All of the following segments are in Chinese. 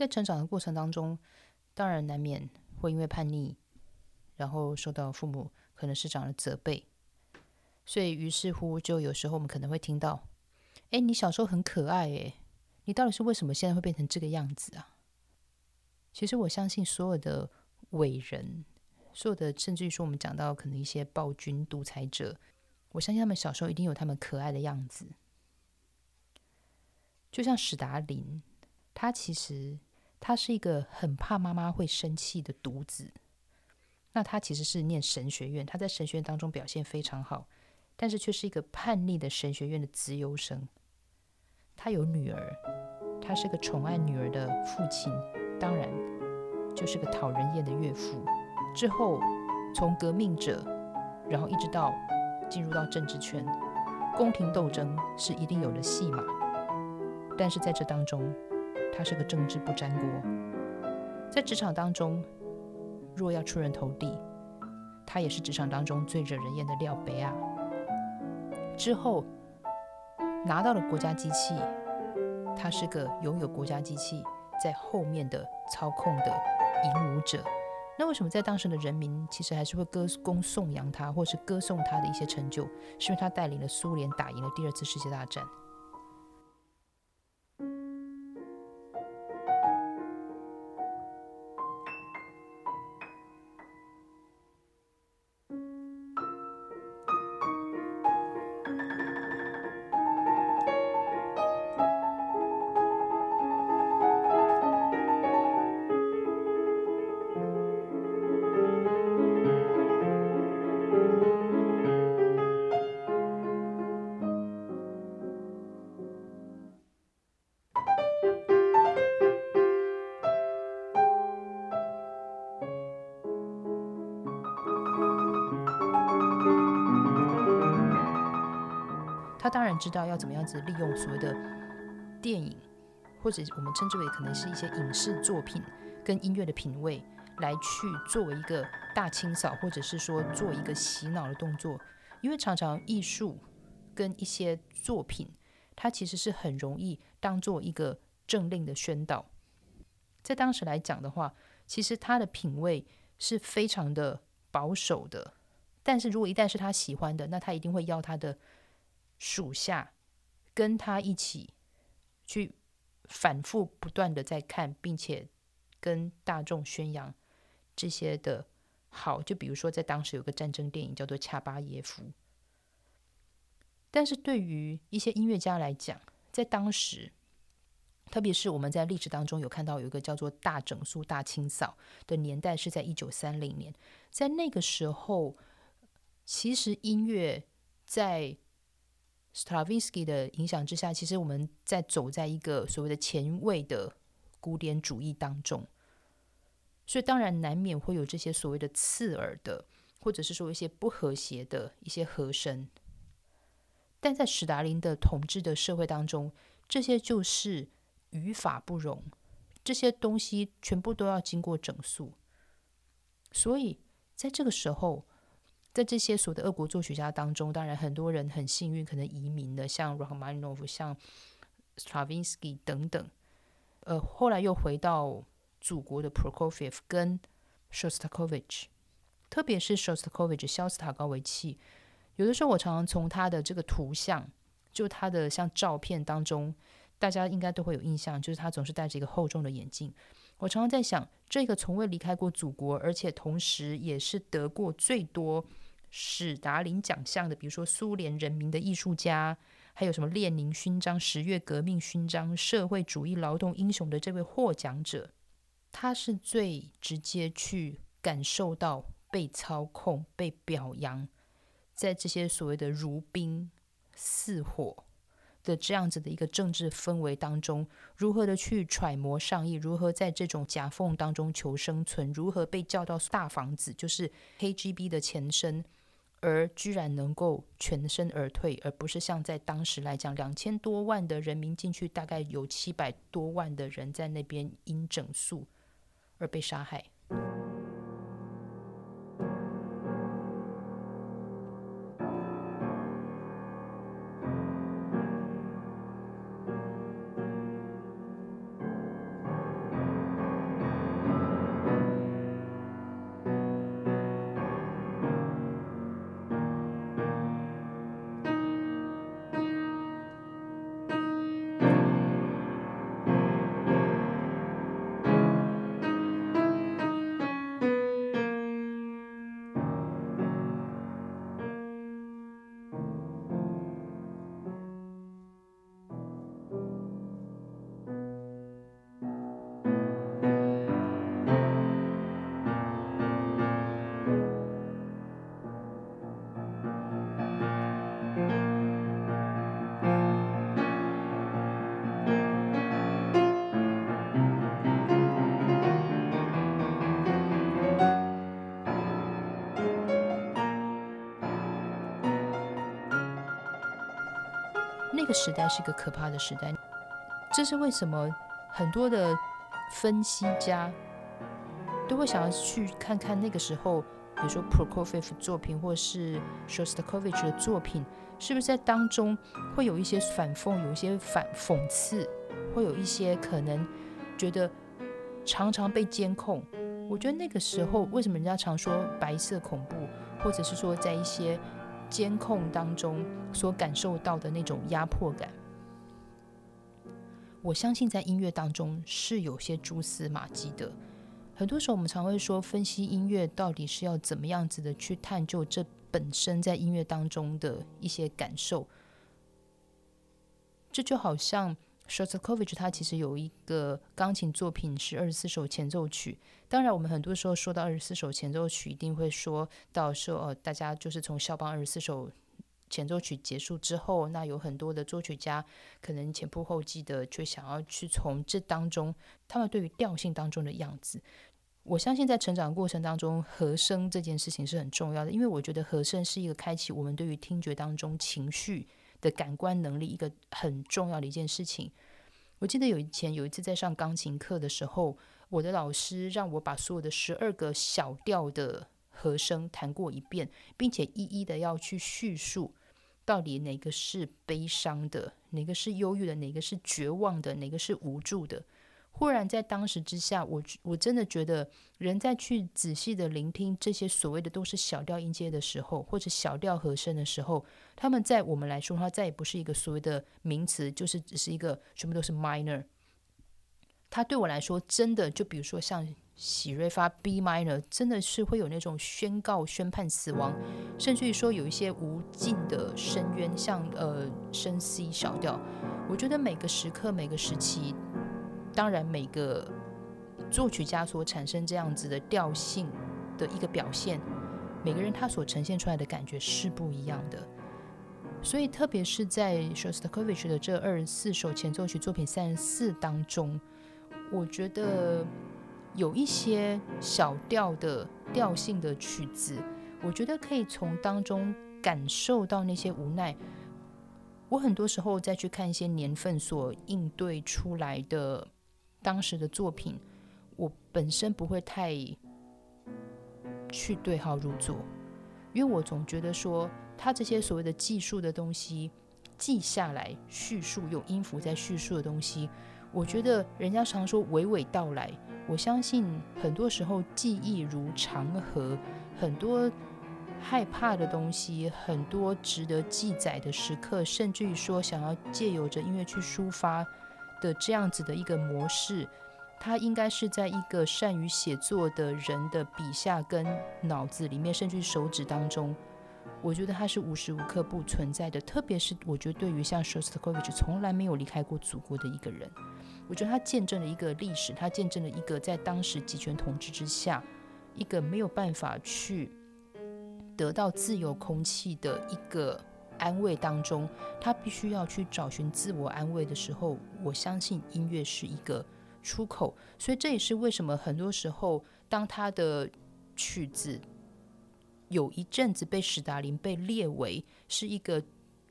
在成长的过程当中，当然难免会因为叛逆，然后受到父母可能是长的责备，所以于是乎就有时候我们可能会听到：“哎，你小时候很可爱，哎，你到底是为什么现在会变成这个样子啊？”其实我相信所有的伟人，所有的甚至于说我们讲到可能一些暴君独裁者，我相信他们小时候一定有他们可爱的样子。就像史达林，他其实他是一个很怕妈妈会生气的独子。那他其实是念神学院，他在神学院当中表现非常好，但是却是一个叛逆的神学院的资优生。他有女儿，他是个宠爱女儿的父亲，当然就是个讨人厌的岳父。之后从革命者，然后一直到进入到政治圈，宫廷斗争是一定有的戏码。但是在这当中，他是个政治不沾锅。在职场当中，若要出人头地，他也是职场当中最惹人厌的廖北亚。之后拿到了国家机器，他是个拥有国家机器在后面的操控的引舞者。那为什么在当时的人民其实还是会歌功颂扬他，或是歌颂他的一些成就？是因为他带领了苏联打赢了第二次世界大战。他当然知道要怎么样子利用所谓的电影，或者我们称之为可能是一些影视作品跟音乐的品味，来去作为一个大清扫，或者是说做一个洗脑的动作。因为常常艺术跟一些作品，它其实是很容易当做一个政令的宣导。在当时来讲的话，其实他的品味是非常的保守的。但是如果一旦是他喜欢的，那他一定会要他的。属下跟他一起去反复不断的在看，并且跟大众宣扬这些的好。就比如说，在当时有个战争电影叫做《恰巴耶夫》，但是对于一些音乐家来讲，在当时，特别是我们在历史当中有看到有一个叫做“大整肃、大清扫”的年代，是在一九三零年，在那个时候，其实音乐在 Stravinsky 的影响之下，其实我们在走在一个所谓的前卫的古典主义当中，所以当然难免会有这些所谓的刺耳的，或者是说一些不和谐的一些和声。但在史达林的统治的社会当中，这些就是语法不容，这些东西全部都要经过整肃。所以在这个时候。在这些所有的俄国作曲家当中，当然很多人很幸运，可能移民的，像 Rachmaninoff、像 Stravinsky 等等。呃，后来又回到祖国的 Prokofiev 跟 Shostakovich，特别是 Shostakovich 肖斯塔高维奇。有的时候我常常从他的这个图像，就他的像照片当中，大家应该都会有印象，就是他总是戴着一个厚重的眼镜。我常常在想，这个从未离开过祖国，而且同时也是得过最多史达林奖项的，比如说苏联人民的艺术家，还有什么列宁勋章、十月革命勋章、社会主义劳动英雄的这位获奖者，他是最直接去感受到被操控、被表扬，在这些所谓的如冰似火。的这样子的一个政治氛围当中，如何的去揣摩上意，如何在这种夹缝当中求生存，如何被叫到大房子，就是 KGB 的前身，而居然能够全身而退，而不是像在当时来讲，两千多万的人民进去，大概有七百多万的人在那边因整肃而被杀害。个时代是一个可怕的时代。这是为什么很多的分析家都会想要去看看那个时候，比如说 Prokofiev 作品或是 Shostakovich 的作品，是不是在当中会有一些反讽，有一些反讽刺，会有一些可能觉得常常被监控。我觉得那个时候，为什么人家常说白色恐怖，或者是说在一些监控当中所感受到的那种压迫感？我相信在音乐当中是有些蛛丝马迹的。很多时候我们常会说，分析音乐到底是要怎么样子的去探究这本身在音乐当中的一些感受。这就好像 Shostakovich 他其实有一个钢琴作品是二十四首前奏曲。当然，我们很多时候说到二十四首前奏曲，一定会说到说哦，大家就是从肖邦二十四首。前奏曲结束之后，那有很多的作曲家可能前仆后继的，却想要去从这当中，他们对于调性当中的样子。我相信在成长过程当中，和声这件事情是很重要的，因为我觉得和声是一个开启我们对于听觉当中情绪的感官能力一个很重要的一件事情。我记得有以前有一次在上钢琴课的时候，我的老师让我把所有的十二个小调的和声弹过一遍，并且一一的要去叙述。到底哪个是悲伤的，哪个是忧郁的，哪个是绝望的，哪个是无助的？忽然在当时之下，我我真的觉得，人在去仔细的聆听这些所谓的都是小调音阶的时候，或者小调和声的时候，他们在我们来说，它再也不是一个所谓的名词，就是只是一个全部都是 minor。它对我来说，真的就比如说像。喜瑞发 B minor 真的是会有那种宣告、宣判死亡，甚至于说有一些无尽的深渊，像呃升 C 小调。我觉得每个时刻、每个时期，当然每个作曲家所产生这样子的调性的一个表现，每个人他所呈现出来的感觉是不一样的。所以，特别是在 Shostakovich 的这二十四首前奏曲作品三十四当中，我觉得。有一些小调的调性的曲子，我觉得可以从当中感受到那些无奈。我很多时候再去看一些年份所应对出来的当时的作品，我本身不会太去对号入座，因为我总觉得说他这些所谓的技术的东西记下来叙述，用音符在叙述的东西，我觉得人家常说娓娓道来。我相信很多时候记忆如长河，很多害怕的东西，很多值得记载的时刻，甚至于说想要借由着音乐去抒发的这样子的一个模式，它应该是在一个善于写作的人的笔下跟脑子里面，甚至手指当中。我觉得它是无时无刻不存在的，特别是我觉得对于像 Shostakovich 从来没有离开过祖国的一个人，我觉得他见证了一个历史，他见证了一个在当时集权统治之下，一个没有办法去得到自由空气的一个安慰当中，他必须要去找寻自我安慰的时候，我相信音乐是一个出口，所以这也是为什么很多时候当他的曲子。有一阵子被史达林被列为是一个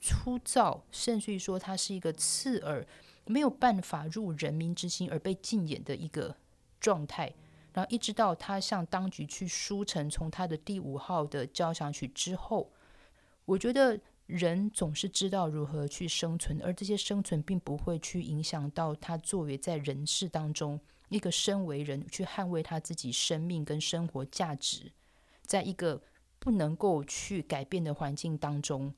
粗糙，甚至于说他是一个刺耳，没有办法入人民之心而被禁演的一个状态。然后一直到他向当局去书呈从他的第五号的交响曲之后，我觉得人总是知道如何去生存，而这些生存并不会去影响到他作为在人世当中一个身为人去捍卫他自己生命跟生活价值，在一个。不能够去改变的环境当中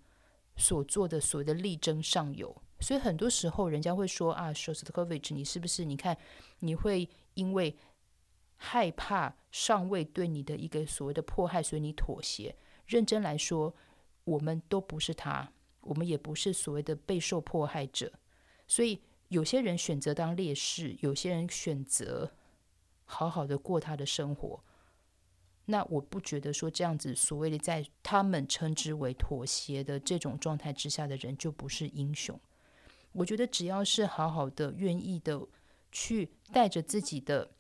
所做的所谓的力争上游，所以很多时候人家会说啊，Shostakovich，你是不是？你看你会因为害怕上位对你的一个所谓的迫害，所以你妥协。认真来说，我们都不是他，我们也不是所谓的备受迫害者。所以有些人选择当烈士，有些人选择好好的过他的生活。那我不觉得说这样子所谓的在他们称之为妥协的这种状态之下的人就不是英雄。我觉得只要是好好的愿意的去带着自己的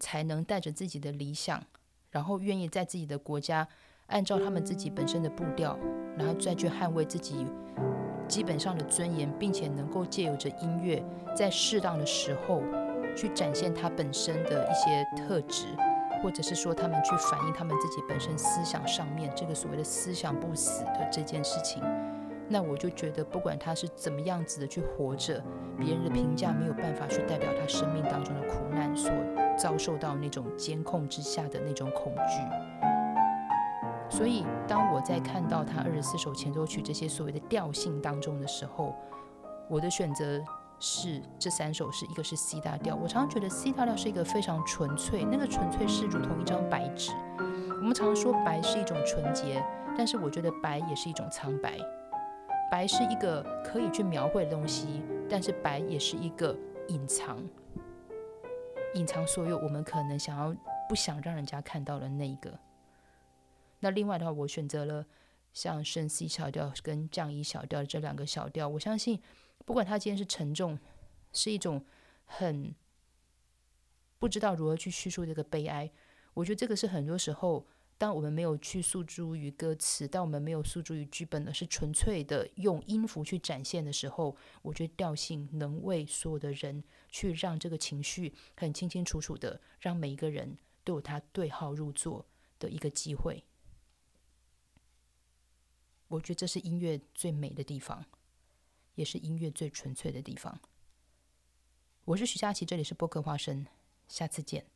才能，带着自己的理想，然后愿意在自己的国家按照他们自己本身的步调，然后再去捍卫自己基本上的尊严，并且能够借由着音乐，在适当的时候去展现他本身的一些特质，或者是说他们去反映他们自己本身思想上面这个所谓的思想不死的这件事情。那我就觉得，不管他是怎么样子的去活着，别人的评价没有办法去代表他生命当中的苦难，所遭受到那种监控之下的那种恐惧。所以，当我在看到他二十四首前奏曲这些所谓的调性当中的时候，我的选择是这三首是一个是 C 大调。我常常觉得 C 大调是一个非常纯粹，那个纯粹是如同一张白纸。我们常常说白是一种纯洁，但是我觉得白也是一种苍白。白是一个可以去描绘的东西，但是白也是一个隐藏，隐藏所有我们可能想要不想让人家看到的那一个。那另外的话，我选择了像升 C 小调跟降 E 小调这两个小调。我相信，不管它今天是沉重，是一种很不知道如何去叙述这个悲哀。我觉得这个是很多时候，当我们没有去诉诸于歌词，当我们没有诉诸于剧本的是纯粹的用音符去展现的时候，我觉得调性能为所有的人去让这个情绪很清清楚楚的，让每一个人都有他对号入座的一个机会。我觉得这是音乐最美的地方，也是音乐最纯粹的地方。我是徐佳琪，这里是播客花生，下次见。